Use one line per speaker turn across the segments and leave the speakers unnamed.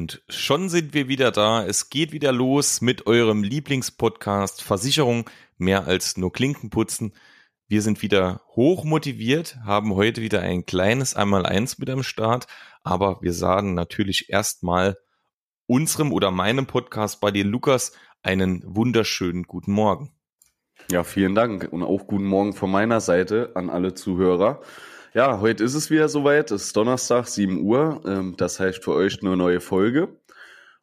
Und schon sind wir wieder da. Es geht wieder los mit eurem Lieblingspodcast Versicherung mehr als nur Klinken putzen. Wir sind wieder hoch motiviert, haben heute wieder ein kleines Einmaleins mit am Start, aber wir sagen natürlich erstmal unserem oder meinem Podcast bei dir Lukas einen wunderschönen guten Morgen.
Ja, vielen Dank und auch guten Morgen von meiner Seite an alle Zuhörer. Ja, heute ist es wieder soweit. Es ist Donnerstag, 7 Uhr. Ähm, das heißt für euch eine neue Folge.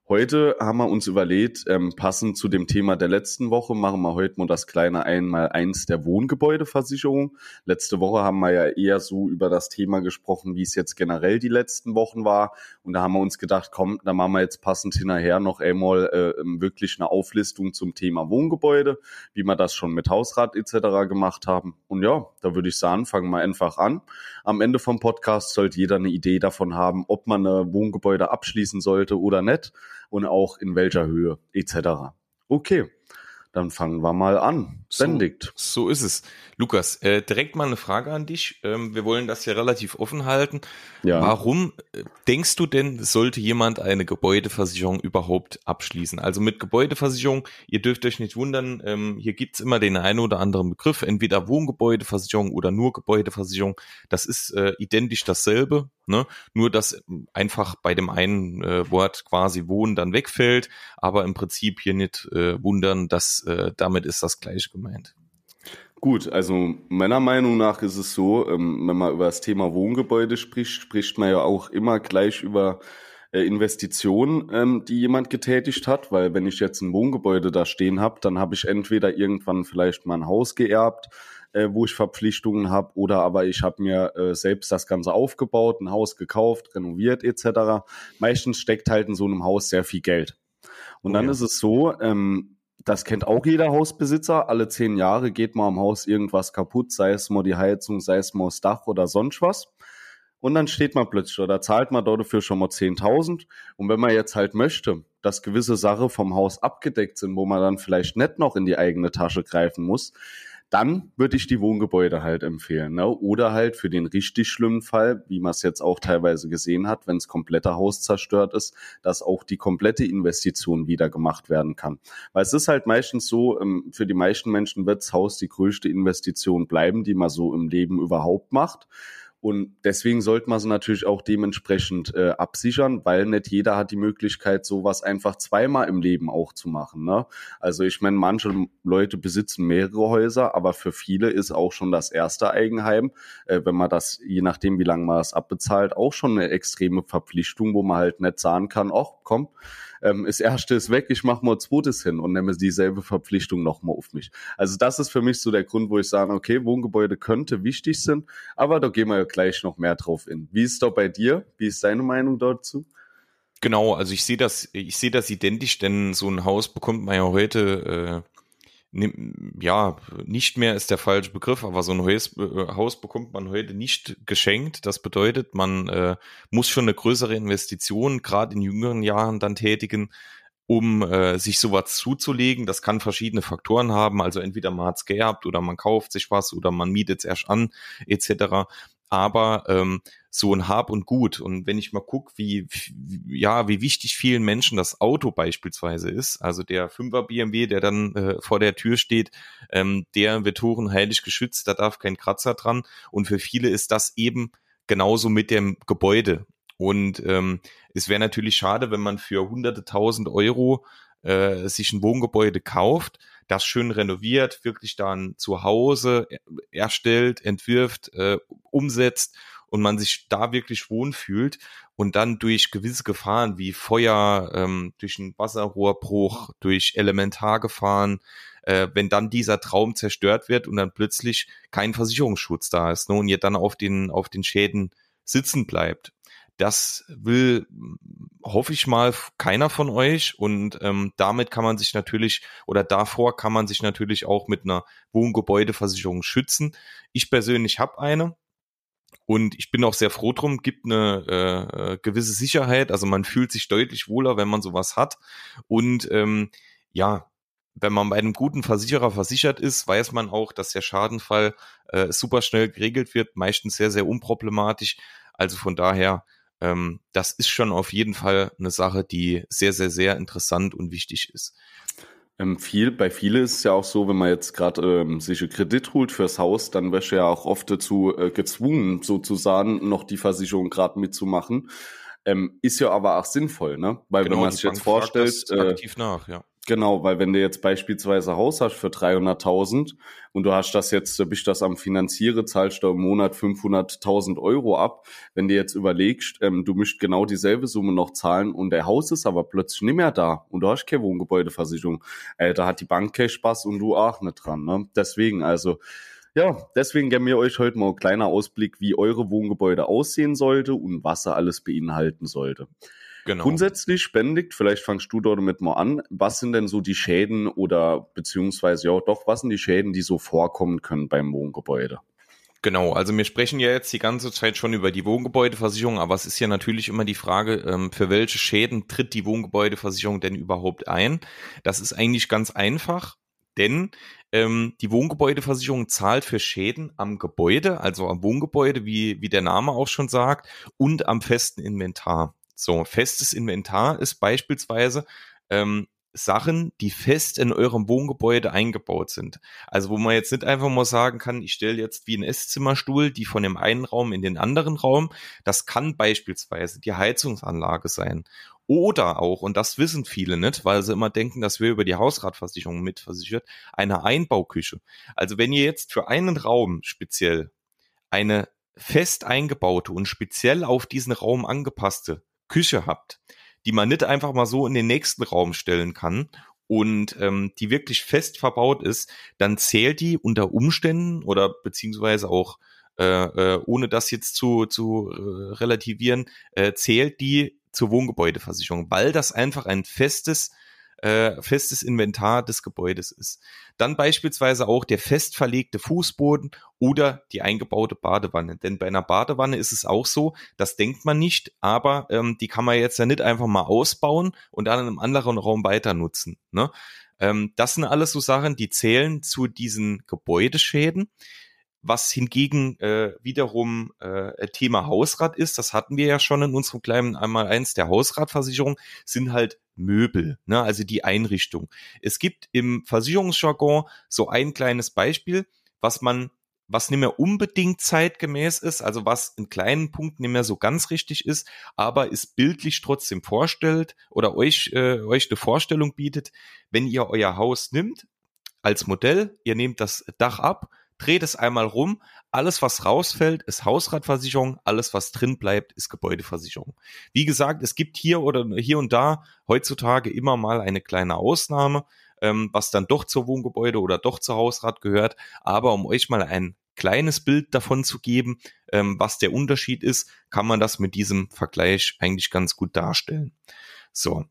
Heute haben wir uns überlegt, ähm, passend zu dem Thema der letzten Woche, machen wir heute mal das kleine Einmal-Eins der Wohngebäudeversicherung. Letzte Woche haben wir ja eher so über das Thema gesprochen, wie es jetzt generell die letzten Wochen war. Und da haben wir uns gedacht, komm, da machen wir jetzt passend hinterher noch einmal äh, ähm, wirklich eine Auflistung zum Thema Wohngebäude, wie wir das schon mit Hausrat etc. gemacht haben. Und ja, da würde ich sagen, fangen wir einfach an. Am Ende vom Podcast sollte jeder eine Idee davon haben, ob man eine Wohngebäude abschließen sollte oder nicht und auch in welcher Höhe etc. Okay, dann fangen wir mal an.
Benedikt. So, so ist es. Lukas, äh, direkt mal eine Frage an dich. Ähm, wir wollen das ja relativ offen halten. Ja. Warum äh, denkst du denn, sollte jemand eine Gebäudeversicherung überhaupt abschließen? Also mit Gebäudeversicherung, ihr dürft euch nicht wundern, ähm, hier gibt's immer den einen oder anderen Begriff, entweder Wohngebäudeversicherung oder nur Gebäudeversicherung. Das ist äh, identisch dasselbe, ne? nur dass einfach bei dem einen äh, Wort quasi Wohnen dann wegfällt, aber im Prinzip hier nicht äh, wundern, dass äh, damit ist das gleiche gemeint.
Gut, also meiner Meinung nach ist es so, ähm, wenn man über das Thema Wohngebäude spricht, spricht man ja auch immer gleich über äh, Investitionen, ähm, die jemand getätigt hat, weil wenn ich jetzt ein Wohngebäude da stehen habe, dann habe ich entweder irgendwann vielleicht mal ein Haus geerbt, äh, wo ich Verpflichtungen habe, oder aber ich habe mir äh, selbst das Ganze aufgebaut, ein Haus gekauft, renoviert etc. Meistens steckt halt in so einem Haus sehr viel Geld. Und oh, dann ja. ist es so, ähm, das kennt auch jeder Hausbesitzer. Alle zehn Jahre geht mal am Haus irgendwas kaputt, sei es mal die Heizung, sei es mal das Dach oder sonst was. Und dann steht man plötzlich oder zahlt man dafür schon mal 10.000. Und wenn man jetzt halt möchte, dass gewisse Sachen vom Haus abgedeckt sind, wo man dann vielleicht nicht noch in die eigene Tasche greifen muss, dann würde ich die Wohngebäude halt empfehlen. Ne? Oder halt für den richtig schlimmen Fall, wie man es jetzt auch teilweise gesehen hat, wenn das komplette Haus zerstört ist, dass auch die komplette Investition wieder gemacht werden kann. Weil es ist halt meistens so, ähm, für die meisten Menschen wird das Haus die größte Investition bleiben, die man so im Leben überhaupt macht. Und deswegen sollte man sie natürlich auch dementsprechend äh, absichern, weil nicht jeder hat die Möglichkeit, sowas einfach zweimal im Leben auch zu machen. Ne? Also ich meine, manche Leute besitzen mehrere Häuser, aber für viele ist auch schon das erste Eigenheim, äh, wenn man das, je nachdem wie lange man das abbezahlt, auch schon eine extreme Verpflichtung, wo man halt nicht sagen kann, ach komm, ähm, das erste ist weg, ich mache mal zweites hin und nehme dieselbe Verpflichtung nochmal auf mich. Also das ist für mich so der Grund, wo ich sage, okay, Wohngebäude könnte wichtig sein, aber da gehen wir ja gleich noch mehr drauf in. Wie ist da bei dir? Wie ist deine Meinung dazu?
Genau, also ich sehe das, ich sehe das identisch, denn so ein Haus bekommt man ja heute äh, ja, nicht mehr ist der falsche Begriff, aber so ein äh, Haus bekommt man heute nicht geschenkt. Das bedeutet, man äh, muss schon eine größere Investition gerade in jüngeren Jahren dann tätigen, um äh, sich sowas zuzulegen. Das kann verschiedene Faktoren haben. Also entweder man hat's geerbt oder man kauft sich was oder man mietet es erst an, etc aber ähm, so ein Hab und Gut. Und wenn ich mal gucke, wie, ja, wie wichtig vielen Menschen das Auto beispielsweise ist, also der 5er BMW, der dann äh, vor der Tür steht, ähm, der wird heilig geschützt, da darf kein Kratzer dran. Und für viele ist das eben genauso mit dem Gebäude. Und ähm, es wäre natürlich schade, wenn man für hunderte tausend Euro äh, sich ein Wohngebäude kauft, das schön renoviert, wirklich dann zu Hause erstellt, entwirft, äh, umsetzt und man sich da wirklich wohlfühlt und dann durch gewisse Gefahren wie Feuer, ähm, durch einen Wasserrohrbruch, durch Elementargefahren, äh, wenn dann dieser Traum zerstört wird und dann plötzlich kein Versicherungsschutz da ist ne, und ihr dann auf den, auf den Schäden sitzen bleibt. Das will, hoffe ich mal, keiner von euch. Und ähm, damit kann man sich natürlich oder davor kann man sich natürlich auch mit einer Wohngebäudeversicherung schützen. Ich persönlich habe eine. Und ich bin auch sehr froh drum, gibt eine äh, äh, gewisse Sicherheit. Also man fühlt sich deutlich wohler, wenn man sowas hat. Und ähm, ja, wenn man bei einem guten Versicherer versichert ist, weiß man auch, dass der Schadenfall äh, super schnell geregelt wird, meistens sehr, sehr unproblematisch. Also von daher ähm, das ist schon auf jeden Fall eine Sache, die sehr, sehr, sehr interessant und wichtig ist.
Ähm, viel, bei vielen ist es ja auch so, wenn man jetzt gerade ähm, sich einen Kredit holt fürs Haus, dann wäre ja auch oft dazu äh, gezwungen, sozusagen noch die Versicherung gerade mitzumachen. Ähm, ist ja aber auch sinnvoll, ne? Weil genau, wenn man sich jetzt vorstellt,
äh, aktiv nach, ja.
Genau, weil wenn du jetzt beispielsweise Haus hast für 300.000 und du hast das jetzt, bist das am Finanziere, zahlst du im Monat 500.000 Euro ab. Wenn du jetzt überlegst, ähm, du müsst genau dieselbe Summe noch zahlen und der Haus ist aber plötzlich nicht mehr da und du hast keine Wohngebäudeversicherung, äh, da hat die Bank keinen Spaß und du auch nicht dran. Ne? Deswegen also, ja, deswegen geben wir euch heute mal ein kleiner Ausblick, wie eure Wohngebäude aussehen sollte und was er alles beinhalten sollte. Genau. Grundsätzlich spendigt, vielleicht fangst du dort mit mal an, was sind denn so die Schäden oder beziehungsweise ja doch, was sind die Schäden, die so vorkommen können beim Wohngebäude?
Genau, also wir sprechen ja jetzt die ganze Zeit schon über die Wohngebäudeversicherung, aber es ist ja natürlich immer die Frage, ähm, für welche Schäden tritt die Wohngebäudeversicherung denn überhaupt ein? Das ist eigentlich ganz einfach, denn ähm, die Wohngebäudeversicherung zahlt für Schäden am Gebäude, also am Wohngebäude, wie, wie der Name auch schon sagt, und am festen Inventar. So, festes Inventar ist beispielsweise ähm, Sachen, die fest in eurem Wohngebäude eingebaut sind. Also wo man jetzt nicht einfach mal sagen kann, ich stelle jetzt wie ein Esszimmerstuhl die von dem einen Raum in den anderen Raum. Das kann beispielsweise die Heizungsanlage sein. Oder auch, und das wissen viele nicht, weil sie immer denken, dass wir über die Hausratversicherung mitversichert, eine Einbauküche. Also wenn ihr jetzt für einen Raum speziell eine fest eingebaute und speziell auf diesen Raum angepasste Küche habt, die man nicht einfach mal so in den nächsten Raum stellen kann und ähm, die wirklich fest verbaut ist, dann zählt die unter Umständen oder beziehungsweise auch äh, äh, ohne das jetzt zu, zu äh, relativieren, äh, zählt die zur Wohngebäudeversicherung, weil das einfach ein festes äh, festes Inventar des Gebäudes ist. Dann beispielsweise auch der fest verlegte Fußboden oder die eingebaute Badewanne. Denn bei einer Badewanne ist es auch so, das denkt man nicht, aber ähm, die kann man jetzt ja nicht einfach mal ausbauen und dann in einem anderen Raum weiter nutzen. Ne? Ähm, das sind alles so Sachen, die zählen zu diesen Gebäudeschäden. Was hingegen äh, wiederum äh, Thema Hausrat ist, das hatten wir ja schon in unserem kleinen einmal eins der Hausratversicherung, sind halt Möbel, ne, also die Einrichtung. Es gibt im Versicherungsjargon so ein kleines Beispiel, was man was nicht mehr unbedingt zeitgemäß ist, also was in kleinen Punkten nicht mehr so ganz richtig ist, aber es bildlich trotzdem vorstellt oder euch, äh, euch eine Vorstellung bietet, wenn ihr euer Haus nimmt als Modell, ihr nehmt das Dach ab, dreht es einmal rum. Alles, was rausfällt, ist Hausratversicherung. Alles, was drin bleibt, ist Gebäudeversicherung. Wie gesagt, es gibt hier oder hier und da heutzutage immer mal eine kleine Ausnahme, ähm, was dann doch zur Wohngebäude oder doch zur Hausrat gehört. Aber um euch mal ein kleines Bild davon zu geben, ähm, was der Unterschied ist, kann man das mit diesem Vergleich eigentlich ganz gut darstellen. So.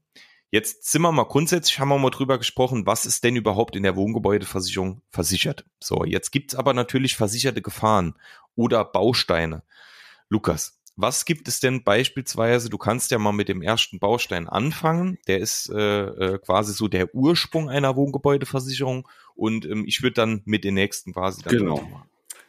Jetzt sind wir mal grundsätzlich, haben wir mal drüber gesprochen, was ist denn überhaupt in der Wohngebäudeversicherung versichert? So, jetzt gibt's aber natürlich versicherte Gefahren oder Bausteine. Lukas, was gibt es denn beispielsweise? Du kannst ja mal mit dem ersten Baustein anfangen. Der ist äh, äh, quasi so der Ursprung einer Wohngebäudeversicherung und ähm, ich würde dann mit den nächsten quasi dann
genau.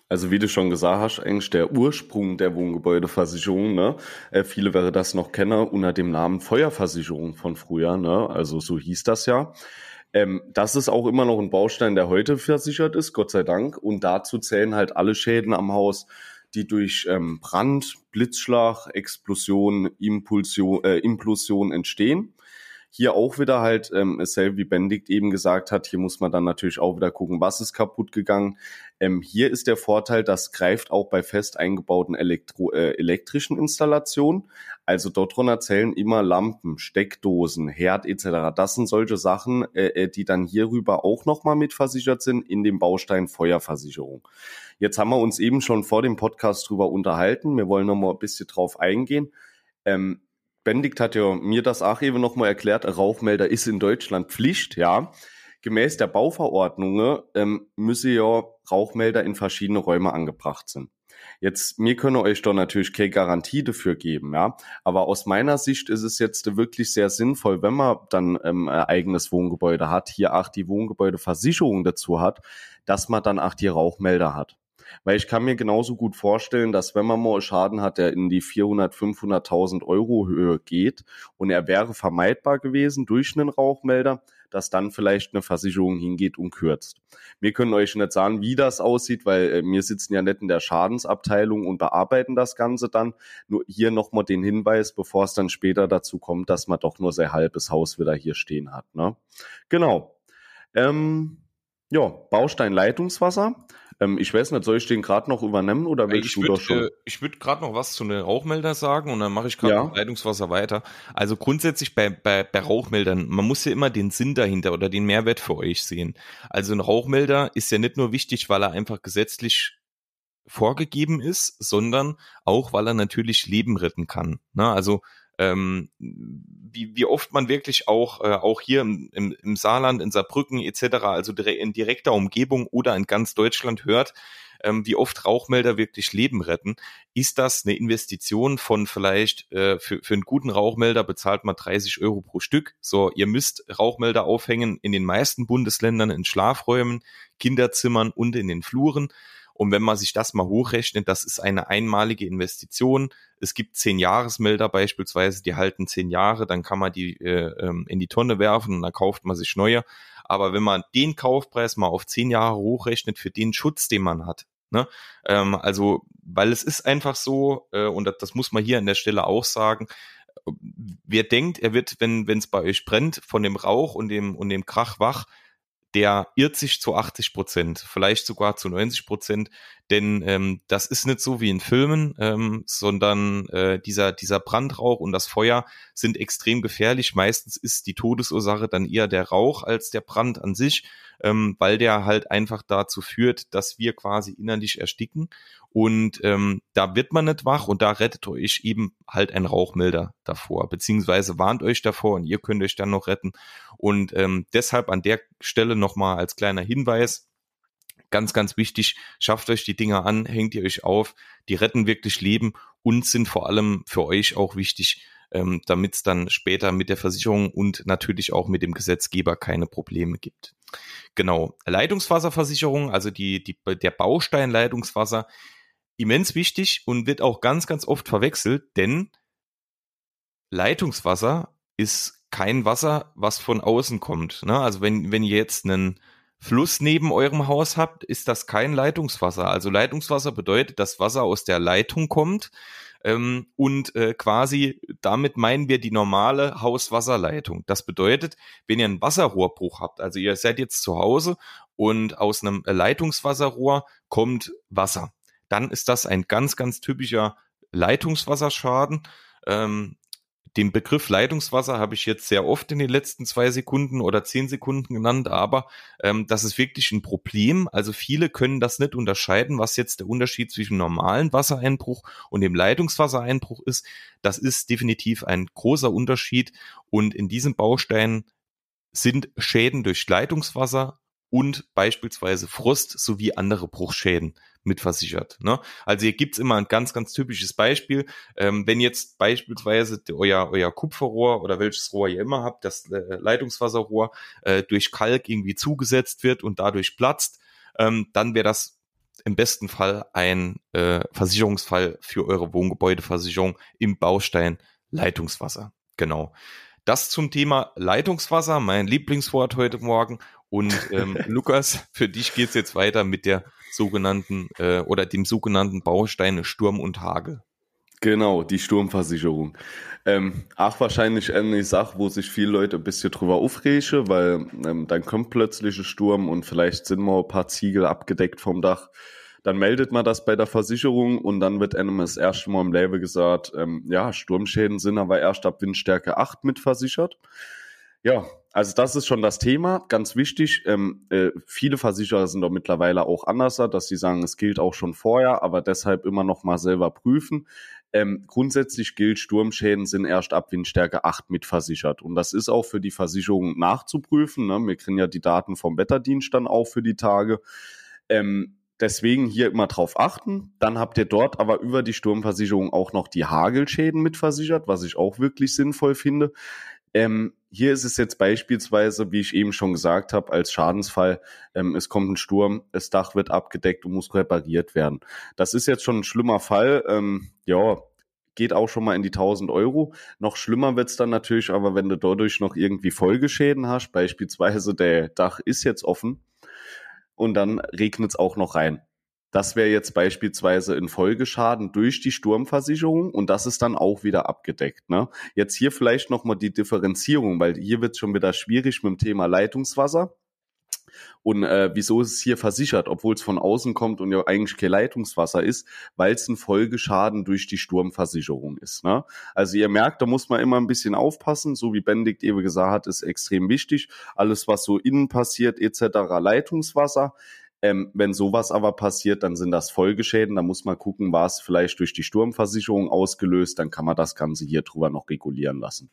Also wie du schon gesagt hast, eigentlich der Ursprung der Wohngebäudeversicherung, ne? Äh, viele wäre das noch Kenner unter dem Namen Feuerversicherung von früher, ne? Also so hieß das ja. Ähm, das ist auch immer noch ein Baustein, der heute versichert ist, Gott sei Dank. Und dazu zählen halt alle Schäden am Haus, die durch ähm, Brand, Blitzschlag, Explosion, Impulsion, äh, Implosion entstehen. Hier auch wieder halt, ähm, dasselbe wie Benedikt eben gesagt hat, hier muss man dann natürlich auch wieder gucken, was ist kaputt gegangen. Ähm, hier ist der Vorteil, das greift auch bei fest eingebauten Elektro äh, elektrischen Installationen. Also dort drunter zählen immer Lampen, Steckdosen, Herd etc. Das sind solche Sachen, äh, äh die dann hierüber auch nochmal mitversichert sind in dem Baustein Feuerversicherung. Jetzt haben wir uns eben schon vor dem Podcast drüber unterhalten. Wir wollen nochmal ein bisschen drauf eingehen. Ähm, Benedikt hat ja mir das auch eben nochmal erklärt, ein Rauchmelder ist in Deutschland Pflicht, ja. Gemäß der Bauverordnung ähm, müsse ja Rauchmelder in verschiedene Räume angebracht sind. Jetzt, mir könne euch doch natürlich keine Garantie dafür geben, ja. Aber aus meiner Sicht ist es jetzt wirklich sehr sinnvoll, wenn man dann ähm, ein eigenes Wohngebäude hat, hier auch die Wohngebäudeversicherung dazu hat, dass man dann auch die Rauchmelder hat. Weil ich kann mir genauso gut vorstellen, dass wenn man mal Schaden hat, der in die 400, 500.000 Euro Höhe geht und er wäre vermeidbar gewesen durch einen Rauchmelder, dass dann vielleicht eine Versicherung hingeht und kürzt. Wir können euch nicht sagen, wie das aussieht, weil äh, wir sitzen ja nicht in der Schadensabteilung und bearbeiten das Ganze dann. Nur hier nochmal den Hinweis, bevor es dann später dazu kommt, dass man doch nur sein halbes Haus wieder hier stehen hat. Ne? Genau. Ähm, ja, Baustein Leitungswasser. Ähm, ich weiß nicht, soll ich den gerade noch übernehmen oder willst
ich
du
würd,
doch schon?
Äh, ich würde gerade noch was zu den Rauchmelder sagen und dann mache ich gerade
Ja.
Leitungswasser weiter. Also grundsätzlich bei, bei, bei Rauchmeldern, man muss ja immer den Sinn dahinter oder den Mehrwert für euch sehen. Also ein Rauchmelder ist ja nicht nur wichtig, weil er einfach gesetzlich vorgegeben ist, sondern auch, weil er natürlich Leben retten kann. Ne? Also ähm, wie, wie oft man wirklich auch, äh, auch hier im, im, im Saarland, in Saarbrücken etc., also in direkter Umgebung oder in ganz Deutschland hört, ähm, wie oft Rauchmelder wirklich Leben retten, ist das eine Investition von vielleicht äh, für, für einen guten Rauchmelder bezahlt man 30 Euro pro Stück. So, ihr müsst Rauchmelder aufhängen in den meisten Bundesländern in Schlafräumen, Kinderzimmern und in den Fluren. Und wenn man sich das mal hochrechnet, das ist eine einmalige Investition. Es gibt zehn Jahresmelder beispielsweise, die halten zehn Jahre, dann kann man die äh, ähm, in die Tonne werfen und dann kauft man sich neue. Aber wenn man den Kaufpreis mal auf zehn Jahre hochrechnet für den Schutz, den man hat, ne, ähm, also weil es ist einfach so äh, und das, das muss man hier an der Stelle auch sagen. Wer denkt, er wird, wenn wenn es bei euch brennt, von dem Rauch und dem und dem Krach wach, der irrt sich zu 80 Prozent, vielleicht sogar zu 90 Prozent, denn ähm, das ist nicht so wie in Filmen, ähm, sondern äh, dieser, dieser Brandrauch und das Feuer sind extrem gefährlich. Meistens ist die Todesursache dann eher der Rauch als der Brand an sich, ähm, weil der halt einfach dazu führt, dass wir quasi innerlich ersticken. Und ähm, da wird man nicht wach und da rettet euch eben halt ein Rauchmelder davor, beziehungsweise warnt euch davor und ihr könnt euch dann noch retten. Und ähm, deshalb an der Stelle nochmal als kleiner Hinweis, ganz, ganz wichtig, schafft euch die Dinger an, hängt ihr euch auf, die retten wirklich Leben und sind vor allem für euch auch wichtig, ähm, damit es dann später mit der Versicherung und natürlich auch mit dem Gesetzgeber keine Probleme gibt. Genau, Leitungswasserversicherung, also die, die, der Baustein Leitungswasser, immens wichtig und wird auch ganz, ganz oft verwechselt, denn Leitungswasser ist kein Wasser, was von außen kommt. Ne? Also wenn, wenn ihr jetzt einen Fluss neben eurem Haus habt, ist das kein Leitungswasser. Also Leitungswasser bedeutet, dass Wasser aus der Leitung kommt ähm, und äh, quasi damit meinen wir die normale Hauswasserleitung. Das bedeutet, wenn ihr einen Wasserrohrbruch habt, also ihr seid jetzt zu Hause und aus einem Leitungswasserrohr kommt Wasser, dann ist das ein ganz, ganz typischer Leitungswasserschaden. Ähm, den Begriff Leitungswasser habe ich jetzt sehr oft in den letzten zwei Sekunden oder zehn Sekunden genannt, aber ähm, das ist wirklich ein Problem. Also viele können das nicht unterscheiden, was jetzt der Unterschied zwischen normalen Wassereinbruch und dem Leitungswassereinbruch ist. Das ist definitiv ein großer Unterschied und in diesem Baustein sind Schäden durch Leitungswasser und beispielsweise Frost sowie andere Bruchschäden mitversichert. Ne? Also hier gibt's immer ein ganz, ganz typisches Beispiel. Ähm, wenn jetzt beispielsweise euer, euer Kupferrohr oder welches Rohr ihr immer habt, das äh, Leitungswasserrohr äh, durch Kalk irgendwie zugesetzt wird und dadurch platzt, ähm, dann wäre das im besten Fall ein äh, Versicherungsfall für eure Wohngebäudeversicherung im Baustein Leitungswasser. Genau. Das zum Thema Leitungswasser, mein Lieblingswort heute Morgen. Und ähm, Lukas, für dich geht's jetzt weiter mit der sogenannten äh, oder dem sogenannten Bausteine Sturm und Hagel.
Genau, die Sturmversicherung. Ähm, auch wahrscheinlich eine Sache, wo sich viele Leute ein bisschen drüber aufregen, weil ähm, dann kommt plötzlich ein Sturm und vielleicht sind mal ein paar Ziegel abgedeckt vom Dach. Dann meldet man das bei der Versicherung und dann wird einem das erste Mal im Leben gesagt, ähm, ja, Sturmschäden sind aber erst ab Windstärke 8 mitversichert. Ja, also das ist schon das Thema, ganz wichtig. Ähm, äh, viele Versicherer sind doch mittlerweile auch anders, dass sie sagen, es gilt auch schon vorher, aber deshalb immer noch mal selber prüfen. Ähm, grundsätzlich gilt, Sturmschäden sind erst ab Windstärke 8 mitversichert. Und das ist auch für die Versicherung nachzuprüfen. Ne? Wir kriegen ja die Daten vom Wetterdienst dann auch für die Tage. Ähm, deswegen hier immer drauf achten. Dann habt ihr dort aber über die Sturmversicherung auch noch die Hagelschäden mitversichert, was ich auch wirklich sinnvoll finde. Ähm, hier ist es jetzt beispielsweise, wie ich eben schon gesagt habe, als Schadensfall, ähm, es kommt ein Sturm, das Dach wird abgedeckt und muss repariert werden. Das ist jetzt schon ein schlimmer Fall. Ähm, ja, geht auch schon mal in die 1000 Euro. Noch schlimmer wird's dann natürlich, aber wenn du dadurch noch irgendwie Folgeschäden hast, beispielsweise der Dach ist jetzt offen und dann regnet's auch noch rein. Das wäre jetzt beispielsweise ein Folgeschaden durch die Sturmversicherung und das ist dann auch wieder abgedeckt. Ne? Jetzt hier vielleicht nochmal die Differenzierung, weil hier wird schon wieder schwierig mit dem Thema Leitungswasser. Und äh, wieso ist es hier versichert, obwohl es von außen kommt und ja eigentlich kein Leitungswasser ist, weil es ein Folgeschaden durch die Sturmversicherung ist. Ne? Also ihr merkt, da muss man immer ein bisschen aufpassen, so wie Benedikt eben gesagt hat, ist extrem wichtig. Alles, was so innen passiert, etc., Leitungswasser. Ähm, wenn sowas aber passiert, dann sind das Folgeschäden. Da muss man gucken, war es vielleicht durch die Sturmversicherung ausgelöst. Dann kann man das Ganze hier drüber noch regulieren lassen.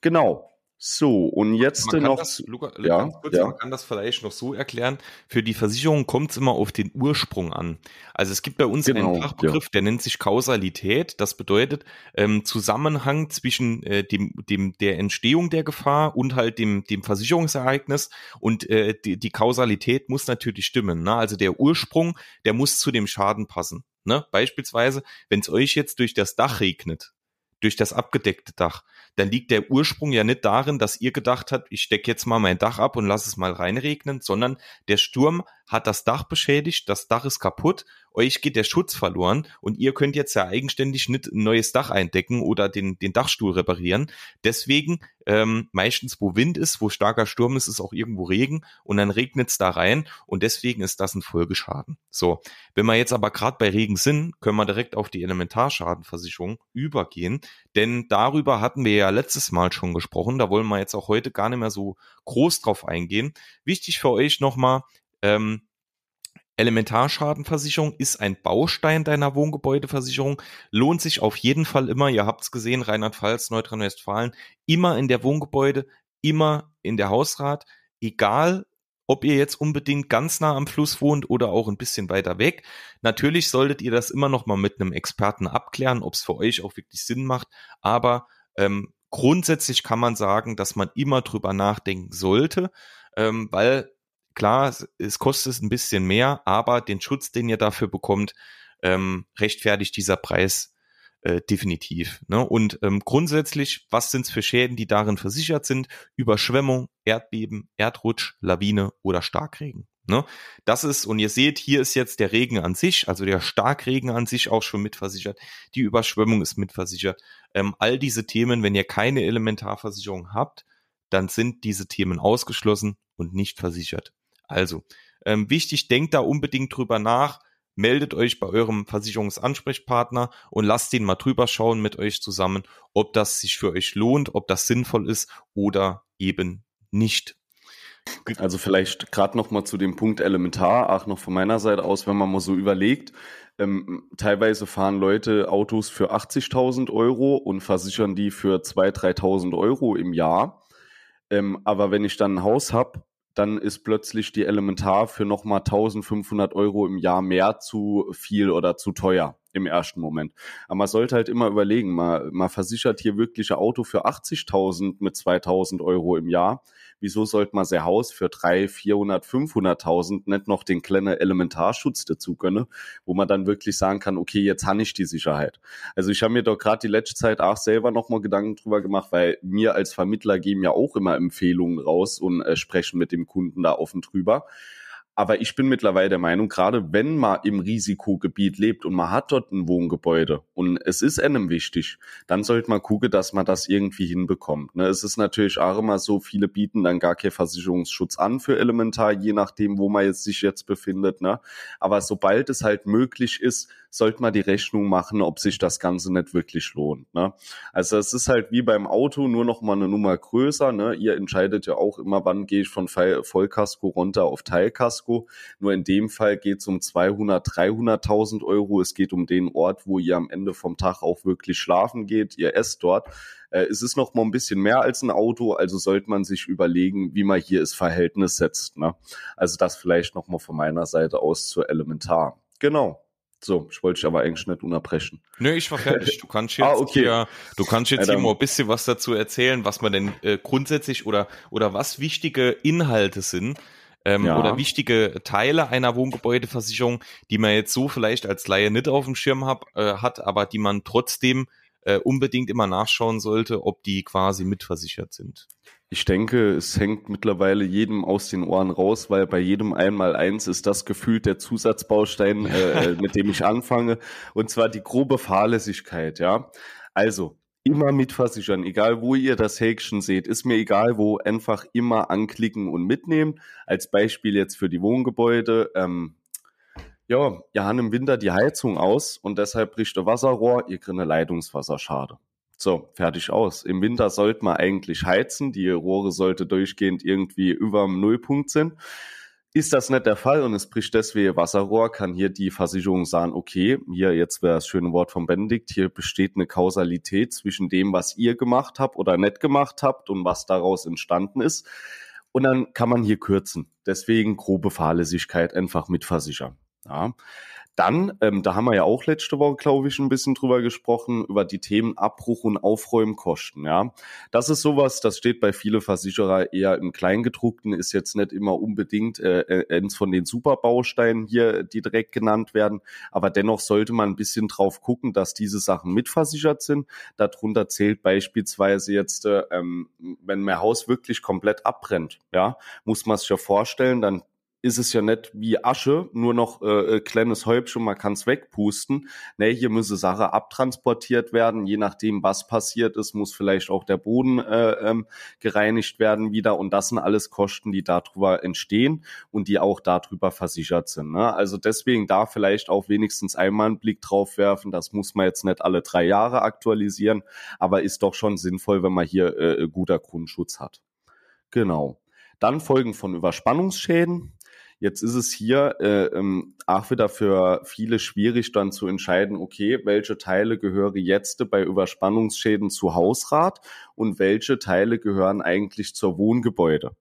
Genau. So, und jetzt
man
noch.
Das, Luca, ja, kurz, ja. Man kann das vielleicht noch so erklären. Für die Versicherung kommt es immer auf den Ursprung an. Also es gibt bei uns genau, einen Fachbegriff, ja. der nennt sich Kausalität. Das bedeutet ähm, Zusammenhang zwischen äh, dem, dem, der Entstehung der Gefahr und halt dem, dem Versicherungsereignis. Und äh, die, die Kausalität muss natürlich stimmen. Ne? Also der Ursprung, der muss zu dem Schaden passen. Ne? Beispielsweise, wenn es euch jetzt durch das Dach regnet, durch das abgedeckte Dach, dann liegt der Ursprung ja nicht darin, dass ihr gedacht habt, ich stecke jetzt mal mein Dach ab und lass es mal reinregnen, sondern der Sturm hat das Dach beschädigt, das Dach ist kaputt, euch geht der Schutz verloren und ihr könnt jetzt ja eigenständig nicht ein neues Dach eindecken oder den, den Dachstuhl reparieren. Deswegen ähm, meistens, wo Wind ist, wo starker Sturm ist, ist auch irgendwo Regen und dann regnet es da rein und deswegen ist das ein Folgeschaden. So, wenn wir jetzt aber gerade bei Regen sind, können wir direkt auf die Elementarschadenversicherung übergehen, denn darüber hatten wir ja letztes Mal schon gesprochen, da wollen wir jetzt auch heute gar nicht mehr so groß drauf eingehen. Wichtig für euch nochmal, ähm, Elementarschadenversicherung ist ein Baustein deiner Wohngebäudeversicherung, lohnt sich auf jeden Fall immer, ihr habt es gesehen, Rheinland-Pfalz, Nordrhein-Westfalen, immer in der Wohngebäude, immer in der Hausrat, egal ob ihr jetzt unbedingt ganz nah am Fluss wohnt oder auch ein bisschen weiter weg. Natürlich solltet ihr das immer noch mal mit einem Experten abklären, ob es für euch auch wirklich Sinn macht, aber ähm, grundsätzlich kann man sagen, dass man immer drüber nachdenken sollte, ähm, weil klar, es kostet ein bisschen mehr, aber den Schutz, den ihr dafür bekommt, ähm, rechtfertigt dieser Preis äh, definitiv. Ne? Und ähm, grundsätzlich, was sind es für Schäden, die darin versichert sind? Überschwemmung, Erdbeben, Erdrutsch, Lawine oder Starkregen. Ne? Das ist, und ihr seht, hier ist jetzt der Regen an sich, also der Starkregen an sich auch schon mitversichert. Die Überschwemmung ist mitversichert. Ähm, all diese Themen, wenn ihr keine Elementarversicherung habt, dann sind diese Themen ausgeschlossen und nicht versichert. Also, ähm, wichtig, denkt da unbedingt drüber nach, meldet euch bei eurem Versicherungsansprechpartner und lasst den mal drüber schauen mit euch zusammen, ob das sich für euch lohnt, ob das sinnvoll ist oder eben nicht.
Also vielleicht gerade noch mal zu dem Punkt Elementar, auch noch von meiner Seite aus, wenn man mal so überlegt, ähm, teilweise fahren Leute Autos für 80.000 Euro und versichern die für 2.000, 3.000 Euro im Jahr. Ähm, aber wenn ich dann ein Haus habe dann ist plötzlich die Elementar für nochmal 1500 Euro im Jahr mehr zu viel oder zu teuer im ersten Moment. Aber man sollte halt immer überlegen, man, man versichert hier wirklich ein Auto für 80.000 mit 2.000 Euro im Jahr wieso sollte man sein Haus für 3, 400, 500.000 nicht noch den kleinen Elementarschutz dazu gönnen, wo man dann wirklich sagen kann, okay, jetzt habe ich die Sicherheit. Also ich habe mir doch gerade die letzte Zeit auch selber nochmal Gedanken drüber gemacht, weil mir als Vermittler geben ja auch immer Empfehlungen raus und äh, sprechen mit dem Kunden da offen drüber. Aber ich bin mittlerweile der Meinung, gerade wenn man im Risikogebiet lebt und man hat dort ein Wohngebäude und es ist einem wichtig, dann sollte man gucken, dass man das irgendwie hinbekommt. Ne? Es ist natürlich auch immer so, viele bieten dann gar keinen Versicherungsschutz an für Elementar, je nachdem, wo man jetzt sich jetzt befindet. Ne? Aber sobald es halt möglich ist, sollte man die Rechnung machen, ob sich das Ganze nicht wirklich lohnt. Ne? Also es ist halt wie beim Auto, nur noch mal eine Nummer größer. Ne? Ihr entscheidet ja auch immer, wann gehe ich von Vollkasko runter auf Teilkasko. Nur in dem Fall geht es um 200, 300.000 Euro. Es geht um den Ort, wo ihr am Ende vom Tag auch wirklich schlafen geht. Ihr esst dort. Äh, es ist noch mal ein bisschen mehr als ein Auto, also sollte man sich überlegen, wie man hier das Verhältnis setzt. Ne? Also das vielleicht noch mal von meiner Seite aus zur Elementar. Genau. So, ich wollte dich aber eigentlich nicht unterbrechen.
Nö, ich war fertig. Du kannst ah, jetzt ah, okay. hier, du kannst jetzt ja, hier mal ein bisschen was dazu erzählen, was man denn äh, grundsätzlich oder, oder was wichtige Inhalte sind, ähm, ja. oder wichtige Teile einer Wohngebäudeversicherung, die man jetzt so vielleicht als Laie nicht auf dem Schirm hab, äh, hat, aber die man trotzdem äh, unbedingt immer nachschauen sollte, ob die quasi mitversichert sind.
Ich denke, es hängt mittlerweile jedem aus den Ohren raus, weil bei jedem einmal eins ist das gefühlt der Zusatzbaustein, äh, äh mit dem ich anfange, und zwar die grobe Fahrlässigkeit. Ja, also immer mitversichern, egal wo ihr das Häkchen seht, ist mir egal wo, einfach immer anklicken und mitnehmen. Als Beispiel jetzt für die Wohngebäude. Ähm, ja, ihr habt im Winter die Heizung aus und deshalb bricht der Wasserrohr, ihr kriegt eine Leitungswasserschade. So, fertig aus. Im Winter sollte man eigentlich heizen. Die Rohre sollte durchgehend irgendwie über dem Nullpunkt sind. Ist das nicht der Fall und es bricht deswegen Wasserrohr, kann hier die Versicherung sagen, okay, hier jetzt wäre das schöne Wort von Benedikt, hier besteht eine Kausalität zwischen dem, was ihr gemacht habt oder nicht gemacht habt und was daraus entstanden ist. Und dann kann man hier kürzen. Deswegen grobe Fahrlässigkeit einfach mitversichern. Ja. Dann, ähm, da haben wir ja auch letzte Woche, glaube ich, ein bisschen drüber gesprochen, über die Themen Abbruch und Aufräumkosten. Ja, das ist sowas, das steht bei vielen Versicherer eher im Kleingedruckten, ist jetzt nicht immer unbedingt äh, äh, eins von den Superbausteinen hier, die direkt genannt werden. Aber dennoch sollte man ein bisschen drauf gucken, dass diese Sachen mitversichert sind. Darunter zählt beispielsweise jetzt, äh, ähm, wenn mein Haus wirklich komplett abbrennt, ja, muss man sich ja vorstellen, dann ist es ja nicht wie Asche, nur noch äh, äh kleines Häubchen, man kann es wegpusten. Ne, hier müsse Sache abtransportiert werden. Je nachdem, was passiert ist, muss vielleicht auch der Boden äh, ähm, gereinigt werden wieder. Und das sind alles Kosten, die darüber entstehen und die auch darüber versichert sind. Ne? Also deswegen da vielleicht auch wenigstens einmal einen Blick drauf werfen. Das muss man jetzt nicht alle drei Jahre aktualisieren, aber ist doch schon sinnvoll, wenn man hier äh, guter Grundschutz hat. Genau. Dann Folgen von Überspannungsschäden. Jetzt ist es hier äh, ähm, auch wieder für viele schwierig dann zu entscheiden, okay, welche Teile gehören jetzt bei Überspannungsschäden zu Hausrat und welche Teile gehören eigentlich zur Wohngebäude.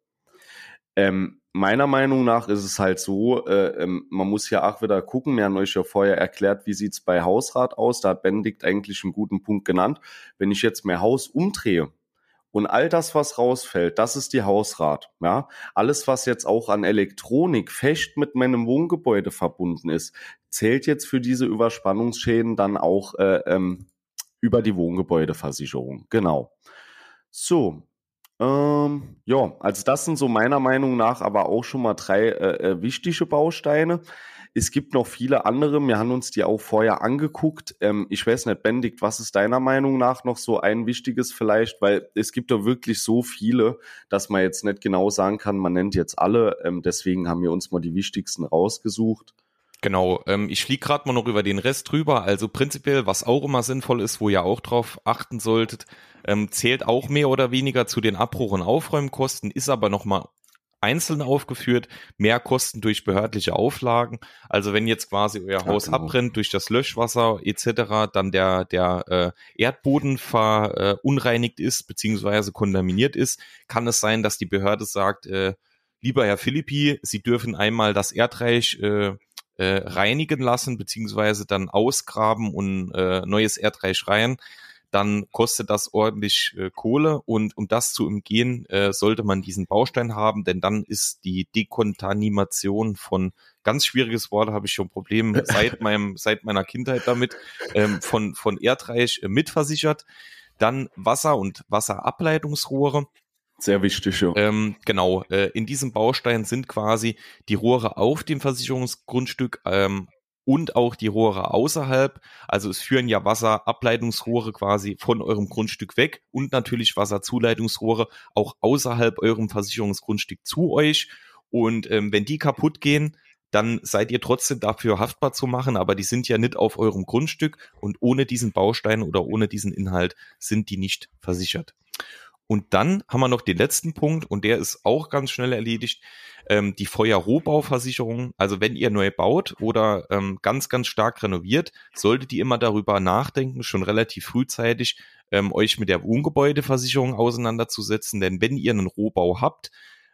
Ähm, meiner Meinung nach ist es halt so, äh, ähm, man muss ja auch wieder gucken, wir haben euch ja vorher erklärt, wie sieht's bei Hausrat aus, da hat Benedikt eigentlich einen guten Punkt genannt. Wenn ich jetzt mein Haus umdrehe, und all das, was rausfällt, das ist die Hausrat. Ja, alles, was jetzt auch an Elektronik fest mit meinem Wohngebäude verbunden ist, zählt jetzt für diese Überspannungsschäden dann auch äh, ähm, über die Wohngebäudeversicherung. Genau. So. Ähm, ja, also das sind so meiner Meinung nach aber auch schon mal drei äh, äh wichtige Bausteine. Es gibt noch viele andere. Wir haben uns die auch vorher angeguckt. Ähm, ich weiß nicht, Benedikt, was ist deiner Meinung nach noch so ein wichtiges vielleicht? Weil es gibt da wirklich so viele, dass man jetzt nicht genau sagen kann, man nennt jetzt alle. Ähm, deswegen haben wir uns mal die wichtigsten rausgesucht.
Genau, ähm, ich fliege gerade mal noch über den Rest drüber. Also prinzipiell, was auch immer sinnvoll ist, wo ihr auch drauf achten solltet, ähm, zählt auch mehr oder weniger zu den Abbruch- und Aufräumkosten, ist aber nochmal einzeln aufgeführt, mehr Kosten durch behördliche Auflagen. Also wenn jetzt quasi euer Haus genau. abbrennt durch das Löschwasser etc., dann der, der äh, Erdboden verunreinigt äh, ist beziehungsweise kontaminiert ist, kann es sein, dass die Behörde sagt, äh, lieber Herr Philippi, Sie dürfen einmal das Erdreich äh, äh, reinigen lassen, beziehungsweise dann ausgraben und äh, neues Erdreich rein dann kostet das ordentlich äh, Kohle und um das zu umgehen, äh, sollte man diesen Baustein haben, denn dann ist die Dekontamination von ganz schwieriges Wort, habe ich schon Probleme seit meinem seit meiner Kindheit damit ähm, von von Erdreich äh, mitversichert. Dann Wasser und Wasserableitungsrohre.
Sehr wichtig, ja.
Ähm, genau, äh, in diesem Baustein sind quasi die Rohre auf dem Versicherungsgrundstück ähm, und auch die Rohre außerhalb. Also es führen ja Wasserableitungsrohre quasi von eurem Grundstück weg und natürlich Wasserzuleitungsrohre auch außerhalb eurem Versicherungsgrundstück zu euch. Und ähm, wenn die kaputt gehen, dann seid ihr trotzdem dafür haftbar zu machen, aber die sind ja nicht auf eurem Grundstück und ohne diesen Baustein oder ohne diesen Inhalt sind die nicht versichert. Und dann haben wir noch den letzten Punkt und der ist auch ganz schnell erledigt. Ähm, die Feuerrohbauversicherung. Also wenn ihr neu baut oder ähm, ganz, ganz stark renoviert, solltet ihr immer darüber nachdenken, schon relativ frühzeitig ähm, euch mit der Wohngebäudeversicherung auseinanderzusetzen. Denn wenn ihr einen Rohbau habt,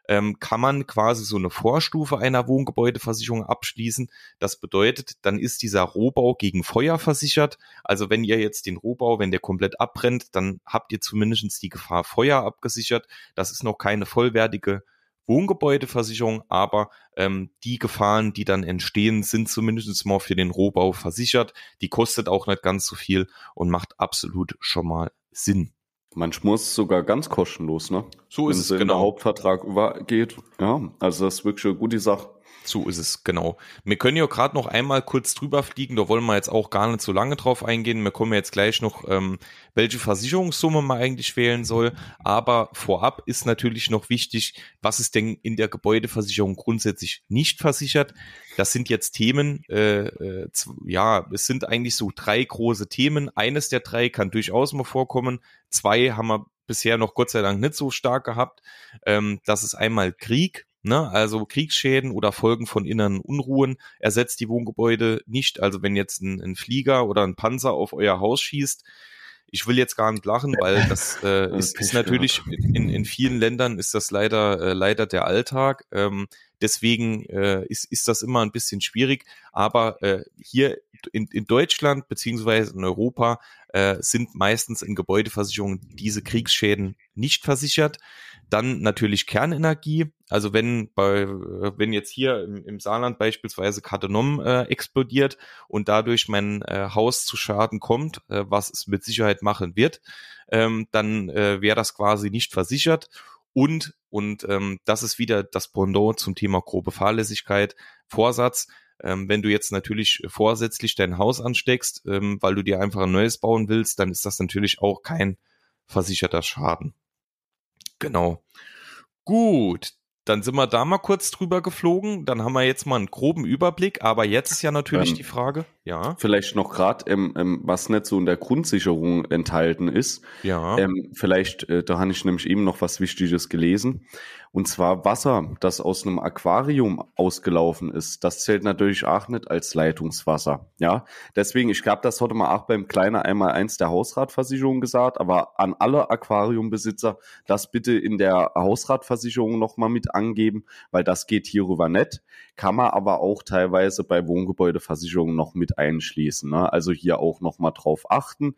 ähm, kann man quasi so eine Vorstufe einer Wohngebäudeversicherung abschließen. Das bedeutet, dann ist dieser Rohbau gegen Feuer versichert. Also wenn ihr jetzt den Rohbau, wenn der komplett abbrennt, dann habt ihr zumindest die Gefahr Feuer abgesichert. Das ist noch keine vollwertige Wohngebäudeversicherung, aber ähm, die Gefahren, die dann entstehen, sind zumindest mal für den Rohbau versichert. Die kostet auch nicht ganz so viel und macht absolut schon mal Sinn.
Manchmal ist es sogar ganz kostenlos, ne?
So ist Wenn es,
genau. der Hauptvertrag übergeht. Ja, also das ist wirklich eine gute Sache.
So ist es, genau. Wir können ja gerade noch einmal kurz drüber fliegen, da wollen wir jetzt auch gar nicht so lange drauf eingehen. Wir kommen jetzt gleich noch, ähm, welche Versicherungssumme man eigentlich wählen soll. Aber vorab ist natürlich noch wichtig, was ist denn in der Gebäudeversicherung grundsätzlich nicht versichert. Das sind jetzt Themen, äh, äh, ja, es sind eigentlich so drei große Themen. Eines der drei kann durchaus mal vorkommen. Zwei haben wir bisher noch Gott sei Dank nicht so stark gehabt. Ähm, das ist einmal Krieg Ne? Also Kriegsschäden oder Folgen von inneren Unruhen ersetzt die Wohngebäude nicht. Also wenn jetzt ein, ein Flieger oder ein Panzer auf euer Haus schießt, ich will jetzt gar nicht lachen, weil das, äh, ist, ist natürlich in, in vielen Ländern ist das leider äh, leider der Alltag. Ähm, deswegen äh, ist, ist das immer ein bisschen schwierig. Aber äh, hier in, in Deutschland beziehungsweise in Europa äh, sind meistens in Gebäudeversicherungen diese Kriegsschäden nicht versichert. Dann natürlich Kernenergie. Also wenn bei, wenn jetzt hier im, im Saarland beispielsweise Kartenom äh, explodiert und dadurch mein äh, Haus zu Schaden kommt, äh, was es mit Sicherheit machen wird, ähm, dann äh, wäre das quasi nicht versichert. Und, und ähm, das ist wieder das Pendant zum Thema grobe Fahrlässigkeit, Vorsatz. Ähm, wenn du jetzt natürlich vorsätzlich dein Haus ansteckst, ähm, weil du dir einfach ein neues bauen willst, dann ist das natürlich auch kein versicherter Schaden. Genau. Gut, dann sind wir da mal kurz drüber geflogen. Dann haben wir jetzt mal einen groben Überblick. Aber jetzt ist ja natürlich ähm, die Frage, ja.
Vielleicht noch gerade, ähm, ähm, was nicht so in der Grundsicherung enthalten ist.
Ja.
Ähm, vielleicht, äh, da habe ich nämlich eben noch was Wichtiges gelesen. Und zwar Wasser, das aus einem Aquarium ausgelaufen ist. Das zählt natürlich auch nicht als Leitungswasser. Ja, deswegen, ich glaube, das hatte man auch beim kleiner einmal eins der Hausratversicherung gesagt, aber an alle Aquariumbesitzer das bitte in der Hausratversicherung nochmal mit angeben, weil das geht hierüber nicht. Kann man aber auch teilweise bei Wohngebäudeversicherungen noch mit einschließen. Ne? Also hier auch nochmal drauf achten.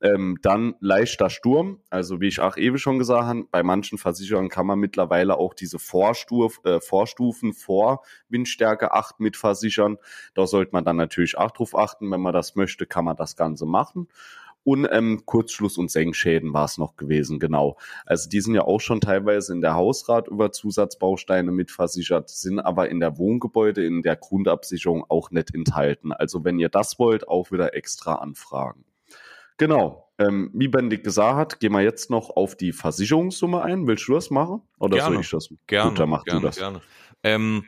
Ähm, dann leichter Sturm, also wie ich auch eben schon gesagt habe, bei manchen Versicherern kann man mittlerweile auch diese Vorstuf, äh, Vorstufen vor Windstärke 8 mit versichern. Da sollte man dann natürlich auch drauf achten, wenn man das möchte, kann man das Ganze machen. Und ähm, Kurzschluss- und Senkschäden war es noch gewesen, genau. Also die sind ja auch schon teilweise in der Hausrat über Zusatzbausteine mitversichert, sind aber in der Wohngebäude, in der Grundabsicherung auch nicht enthalten. Also wenn ihr das wollt, auch wieder extra anfragen. Genau. Ähm, wie Bendig gesagt hat, gehen wir jetzt noch auf die Versicherungssumme ein. Willst du das machen? Oder
gerne,
soll ich das?
Gerne,
Gut, dann mach
gerne,
du das.
Gerne. Ähm,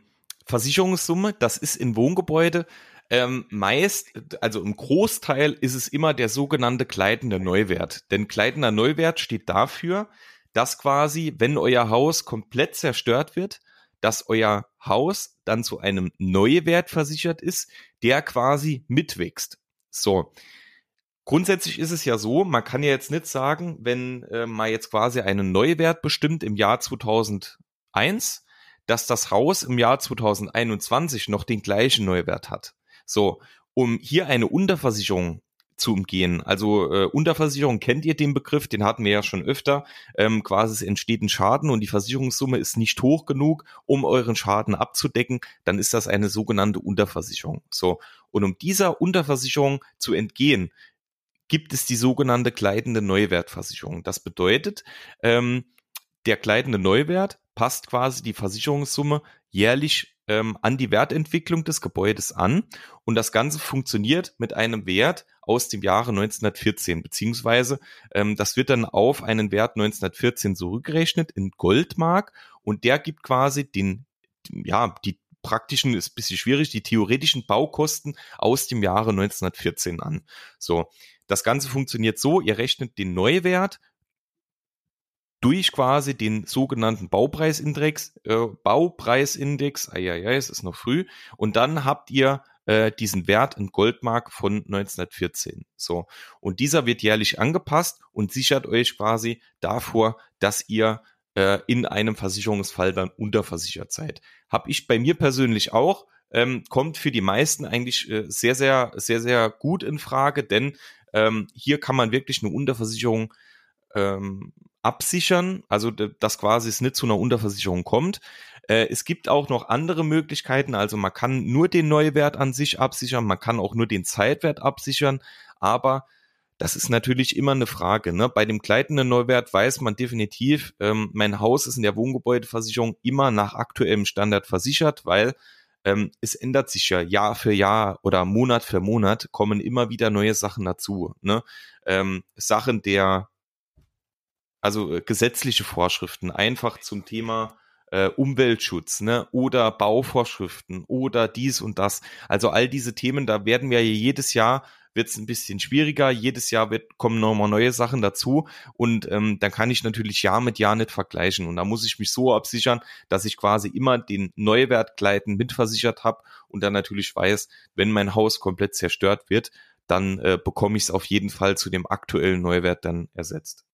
Versicherungssumme, das ist in Wohngebäude ähm, meist, also im Großteil ist es immer der sogenannte gleitende Neuwert. Denn gleitender Neuwert steht dafür, dass quasi, wenn euer Haus komplett zerstört wird, dass euer Haus dann zu einem Neuwert versichert ist, der quasi mitwächst. So. Grundsätzlich ist es ja so, man kann ja jetzt nicht sagen, wenn äh, man jetzt quasi einen Neuwert bestimmt im Jahr 2001, dass das Haus im Jahr 2021 noch den gleichen Neuwert hat. So, um hier eine Unterversicherung zu umgehen. Also äh, Unterversicherung kennt ihr den Begriff, den hatten wir ja schon öfter. Ähm, quasi es entsteht ein Schaden und die Versicherungssumme ist nicht hoch genug, um euren Schaden abzudecken, dann ist das eine sogenannte Unterversicherung. So und um dieser Unterversicherung zu entgehen, gibt es die sogenannte gleitende Neuwertversicherung. Das bedeutet, ähm, der gleitende Neuwert passt quasi die Versicherungssumme jährlich ähm, an die Wertentwicklung des Gebäudes an und das Ganze funktioniert mit einem Wert aus dem Jahre 1914, beziehungsweise ähm, das wird dann auf einen Wert 1914 zurückgerechnet in Goldmark und der gibt quasi den, ja, die praktischen ist ein bisschen schwierig, die theoretischen Baukosten aus dem Jahre 1914 an. So, das Ganze funktioniert so, ihr rechnet den Neuwert durch quasi den sogenannten Baupreisindex, äh, Baupreisindex, ja, es ist noch früh, und dann habt ihr äh, diesen Wert in Goldmark von 1914. So. Und dieser wird jährlich angepasst und sichert euch quasi davor, dass ihr äh, in einem Versicherungsfall dann unterversichert seid. Hab ich bei mir persönlich auch, ähm, kommt für die meisten eigentlich äh, sehr, sehr, sehr, sehr gut in Frage, denn ähm, hier kann man wirklich eine Unterversicherung ähm, absichern, also dass quasi es nicht zu einer Unterversicherung kommt. Äh, es gibt auch noch andere Möglichkeiten, also man kann nur den Neuwert an sich absichern, man kann auch nur den Zeitwert absichern, aber das ist natürlich immer eine Frage. Ne? Bei dem gleitenden Neuwert weiß man definitiv, ähm, mein Haus ist in der Wohngebäudeversicherung immer nach aktuellem Standard versichert, weil ähm, es ändert sich ja Jahr für Jahr oder Monat für Monat kommen immer wieder neue Sachen dazu. Ne? Ähm, Sachen der, also äh, gesetzliche Vorschriften, einfach zum Thema äh, Umweltschutz ne? oder Bauvorschriften oder dies und das. Also all diese Themen, da werden wir jedes Jahr wird es ein bisschen schwieriger. Jedes Jahr wird, kommen nochmal neue Sachen dazu und ähm, dann kann ich natürlich Jahr mit Jahr nicht vergleichen. Und da muss ich mich so absichern, dass ich quasi immer den Neuwertgleiten mitversichert habe und dann natürlich weiß, wenn mein Haus komplett zerstört wird, dann äh, bekomme ich es auf jeden Fall zu dem aktuellen Neuwert dann ersetzt.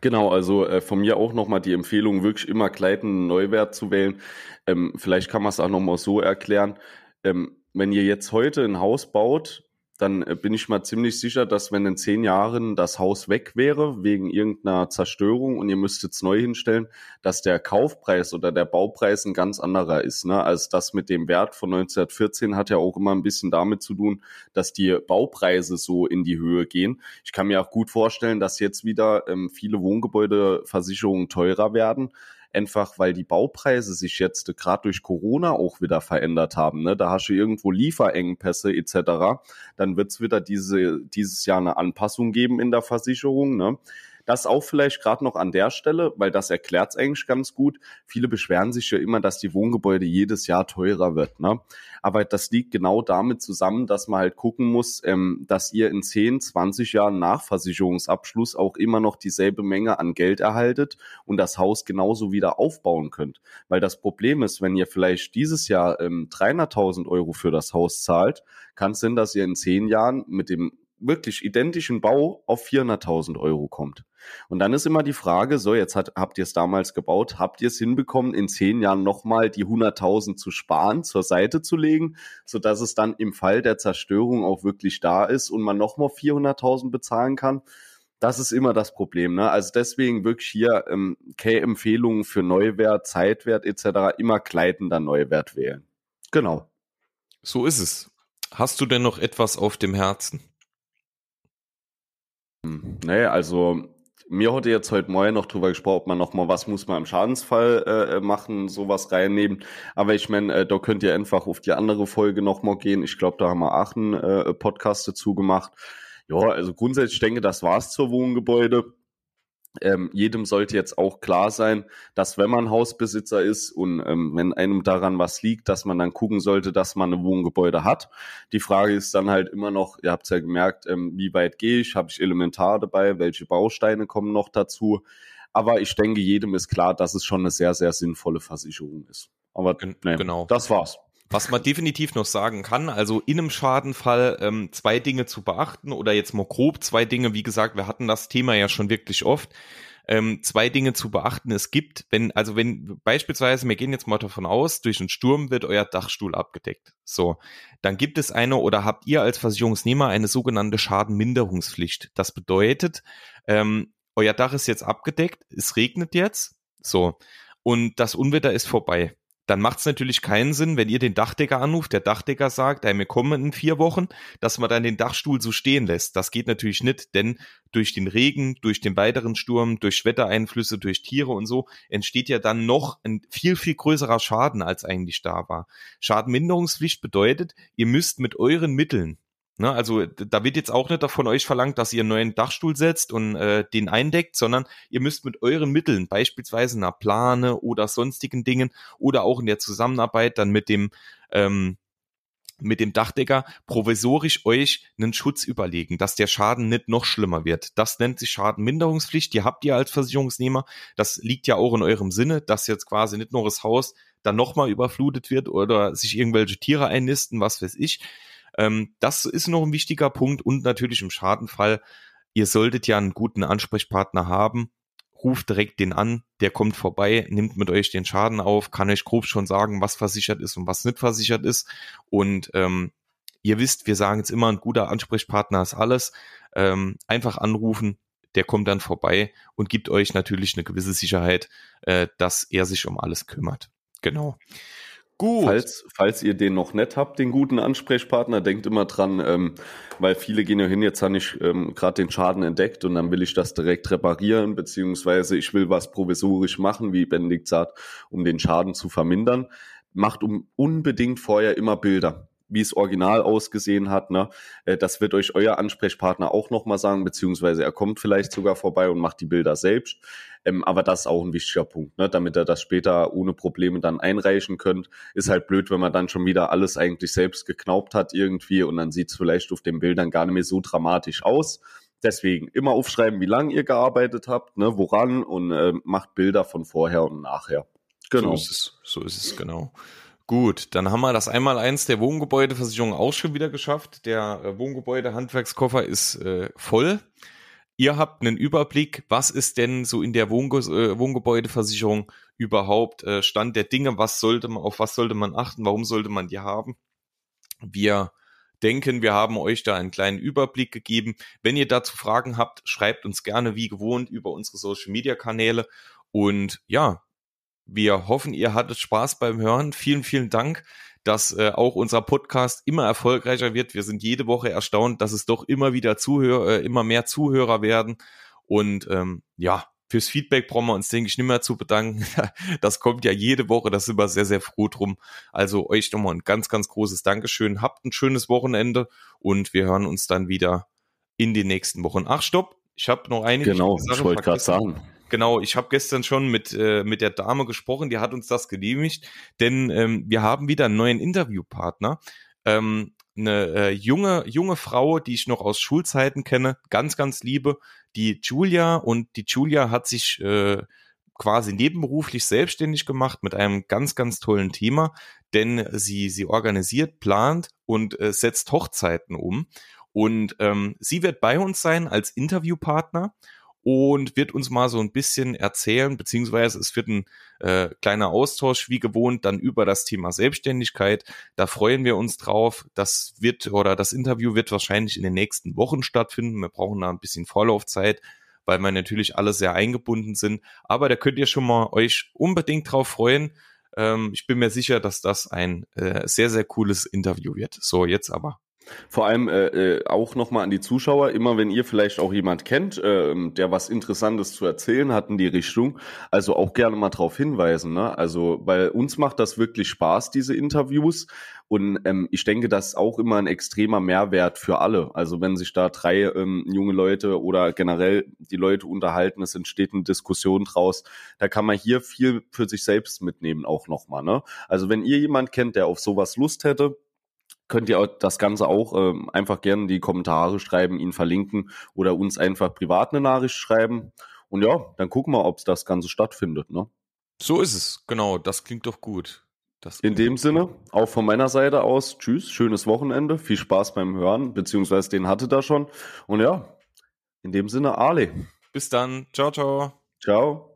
Genau, also äh, von mir auch nochmal die Empfehlung, wirklich immer gleitenden Neuwert zu wählen. Ähm, vielleicht kann man es auch nochmal so erklären. Ähm, wenn ihr jetzt heute ein Haus baut, dann äh, bin ich mal ziemlich sicher, dass wenn in zehn Jahren das Haus weg wäre, wegen irgendeiner Zerstörung und ihr müsstet es neu hinstellen, dass der Kaufpreis oder der Baupreis ein ganz anderer ist. Ne? Also das mit dem Wert von 1914 hat ja auch immer ein bisschen damit zu tun, dass die Baupreise so in die Höhe gehen. Ich kann mir auch gut vorstellen, dass jetzt wieder ähm, viele Wohngebäudeversicherungen teurer werden einfach weil die Baupreise sich jetzt gerade durch Corona auch wieder verändert haben. Ne? Da hast du irgendwo Lieferengpässe etc. Dann wird es wieder diese, dieses Jahr eine Anpassung geben in der Versicherung. Ne? Das auch vielleicht gerade noch an der Stelle, weil das erklärt es eigentlich ganz gut. Viele beschweren sich ja immer, dass die Wohngebäude jedes Jahr teurer wird. Ne? Aber das liegt genau damit zusammen, dass man halt gucken muss, ähm, dass ihr in 10, 20 Jahren nach Versicherungsabschluss auch immer noch dieselbe Menge an Geld erhaltet und das Haus genauso wieder aufbauen könnt. Weil das Problem ist, wenn ihr vielleicht dieses Jahr ähm, 300.000 Euro für das Haus zahlt, kann es sein, dass ihr in 10 Jahren mit dem wirklich identischen Bau auf 400.000 Euro kommt. Und dann ist immer die Frage, so jetzt hat, habt ihr es damals gebaut, habt ihr es hinbekommen, in zehn Jahren nochmal die 100.000 zu sparen, zur Seite zu legen, so dass es dann im Fall der Zerstörung auch wirklich da ist und man nochmal 400.000 bezahlen kann? Das ist immer das Problem. Ne? Also deswegen wirklich hier ähm, K-Empfehlungen für Neuwert, Zeitwert etc. immer gleitender Neuwert wählen. Genau.
So ist es. Hast du denn noch etwas auf dem Herzen?
Nee, also mir hatte jetzt heute Morgen noch drüber gesprochen, ob man noch mal was muss man im Schadensfall äh, machen, sowas reinnehmen. Aber ich meine, äh, da könnt ihr einfach auf die andere Folge noch mal gehen. Ich glaube, da haben wir auch einen äh, Podcast dazu gemacht. Ja, also grundsätzlich denke, das war's zur Wohngebäude ähm, jedem sollte jetzt auch klar sein, dass wenn man Hausbesitzer ist und ähm, wenn einem daran was liegt, dass man dann gucken sollte, dass man ein Wohngebäude hat. Die Frage ist dann halt immer noch, ihr habt es ja gemerkt, ähm, wie weit gehe ich, habe ich Elementar dabei, welche Bausteine kommen noch dazu. Aber ich denke, jedem ist klar, dass es schon eine sehr, sehr sinnvolle Versicherung ist. Aber
nee, genau. das war's. Was man definitiv noch sagen kann, also in einem Schadenfall ähm, zwei Dinge zu beachten oder jetzt mal grob zwei Dinge, wie gesagt, wir hatten das Thema ja schon wirklich oft. Ähm, zwei Dinge zu beachten. Es gibt, wenn, also wenn beispielsweise, wir gehen jetzt mal davon aus, durch einen Sturm wird euer Dachstuhl abgedeckt. So, dann gibt es eine oder habt ihr als Versicherungsnehmer eine sogenannte Schadenminderungspflicht. Das bedeutet, ähm, euer Dach ist jetzt abgedeckt, es regnet jetzt, so, und das Unwetter ist vorbei dann macht es natürlich keinen Sinn, wenn ihr den Dachdecker anruft, der Dachdecker sagt, ey, wir kommen in vier Wochen, dass man dann den Dachstuhl so stehen lässt. Das geht natürlich nicht, denn durch den Regen, durch den weiteren Sturm, durch Wettereinflüsse, durch Tiere und so entsteht ja dann noch ein viel, viel größerer Schaden, als eigentlich da war. Schadenminderungspflicht bedeutet, ihr müsst mit euren Mitteln, Ne, also da wird jetzt auch nicht von euch verlangt, dass ihr einen neuen Dachstuhl setzt und äh, den eindeckt, sondern ihr müsst mit euren Mitteln, beispielsweise einer Plane oder sonstigen Dingen oder auch in der Zusammenarbeit dann mit dem ähm, mit dem Dachdecker provisorisch euch einen Schutz überlegen, dass der Schaden nicht noch schlimmer wird. Das nennt sich Schadenminderungspflicht. Die habt ihr als Versicherungsnehmer. Das liegt ja auch in eurem Sinne, dass jetzt quasi nicht nur das Haus dann nochmal überflutet wird oder sich irgendwelche Tiere einnisten, was weiß ich. Ähm, das ist noch ein wichtiger Punkt und natürlich im Schadenfall, ihr solltet ja einen guten Ansprechpartner haben ruft direkt den an, der kommt vorbei, nimmt mit euch den Schaden auf, kann euch grob schon sagen, was versichert ist und was nicht versichert ist. Und ähm, ihr wisst, wir sagen jetzt immer, ein guter Ansprechpartner ist alles. Ähm, einfach anrufen, der kommt dann vorbei und gibt euch natürlich eine gewisse Sicherheit, äh, dass er sich um alles kümmert. Genau.
Gut. Falls, falls ihr den noch nicht habt, den guten Ansprechpartner, denkt immer dran, ähm, weil viele gehen ja hin, jetzt habe ich ähm, gerade den Schaden entdeckt und dann will ich das direkt reparieren, beziehungsweise ich will was provisorisch machen, wie Benedikt sagt, um den Schaden zu vermindern. Macht um unbedingt vorher immer Bilder wie es original ausgesehen hat. Ne? Äh, das wird euch euer Ansprechpartner auch nochmal sagen, beziehungsweise er kommt vielleicht sogar vorbei und macht die Bilder selbst. Ähm, aber das ist auch ein wichtiger Punkt, ne? damit ihr das später ohne Probleme dann einreichen könnt. Ist halt blöd, wenn man dann schon wieder alles eigentlich selbst geknaubt hat irgendwie und dann sieht es vielleicht auf den Bildern gar nicht mehr so dramatisch aus. Deswegen immer aufschreiben, wie lange ihr gearbeitet habt, ne, woran und äh, macht Bilder von vorher und nachher.
Genau. So ist es, so ist es genau. Gut, dann haben wir das einmal eins der Wohngebäudeversicherung auch schon wieder geschafft. Der äh, Wohngebäude-Handwerkskoffer ist äh, voll. Ihr habt einen Überblick, was ist denn so in der Wohnge äh, Wohngebäudeversicherung überhaupt äh, Stand der Dinge, was sollte man, auf was sollte man achten, warum sollte man die haben? Wir denken, wir haben euch da einen kleinen Überblick gegeben. Wenn ihr dazu Fragen habt, schreibt uns gerne wie gewohnt über unsere Social Media Kanäle. Und ja, wir hoffen, ihr hattet Spaß beim Hören. Vielen, vielen Dank, dass äh, auch unser Podcast immer erfolgreicher wird. Wir sind jede Woche erstaunt, dass es doch immer wieder Zuhörer, äh, immer mehr Zuhörer werden. Und ähm, ja, fürs Feedback brauchen wir uns, denke ich, nicht mehr zu bedanken. Das kommt ja jede Woche, da sind wir sehr, sehr froh drum. Also euch nochmal ein ganz, ganz großes Dankeschön. Habt ein schönes Wochenende und wir hören uns dann wieder in den nächsten Wochen. Ach, stopp, ich habe noch eine
Genau, ich wollte gerade sagen.
Genau, ich habe gestern schon mit, äh, mit der Dame gesprochen, die hat uns das genehmigt, denn ähm, wir haben wieder einen neuen Interviewpartner. Ähm, eine äh, junge, junge Frau, die ich noch aus Schulzeiten kenne, ganz, ganz liebe, die Julia. Und die Julia hat sich äh, quasi nebenberuflich selbstständig gemacht mit einem ganz, ganz tollen Thema, denn sie, sie organisiert, plant und äh, setzt Hochzeiten um. Und ähm, sie wird bei uns sein als Interviewpartner und wird uns mal so ein bisschen erzählen, beziehungsweise es wird ein äh, kleiner Austausch wie gewohnt dann über das Thema Selbstständigkeit. Da freuen wir uns drauf. Das wird oder das Interview wird wahrscheinlich in den nächsten Wochen stattfinden. Wir brauchen da ein bisschen Vorlaufzeit, weil wir natürlich alle sehr eingebunden sind. Aber da könnt ihr schon mal euch unbedingt drauf freuen. Ähm, ich bin mir sicher, dass das ein äh, sehr, sehr cooles Interview wird. So, jetzt aber
vor allem äh, äh, auch nochmal an die Zuschauer, immer wenn ihr vielleicht auch jemand kennt, äh, der was Interessantes zu erzählen hat in die Richtung, also auch gerne mal darauf hinweisen. Ne? Also bei uns macht das wirklich Spaß, diese Interviews. Und ähm, ich denke, das ist auch immer ein extremer Mehrwert für alle. Also wenn sich da drei ähm, junge Leute oder generell die Leute unterhalten, es entsteht eine Diskussion draus, da kann man hier viel für sich selbst mitnehmen auch nochmal. Ne? Also wenn ihr jemand kennt, der auf sowas Lust hätte, könnt ihr das Ganze auch ähm, einfach gerne in die Kommentare schreiben, ihn verlinken oder uns einfach privat eine Nachricht schreiben. Und ja, dann gucken wir, ob das Ganze stattfindet. Ne?
So ist es, genau. Das klingt doch gut.
in dem Sinne, auch von meiner Seite aus, tschüss, schönes Wochenende, viel Spaß beim Hören, beziehungsweise den hatte da schon. Und ja, in dem Sinne, Ale.
Bis dann. Ciao, ciao.
Ciao.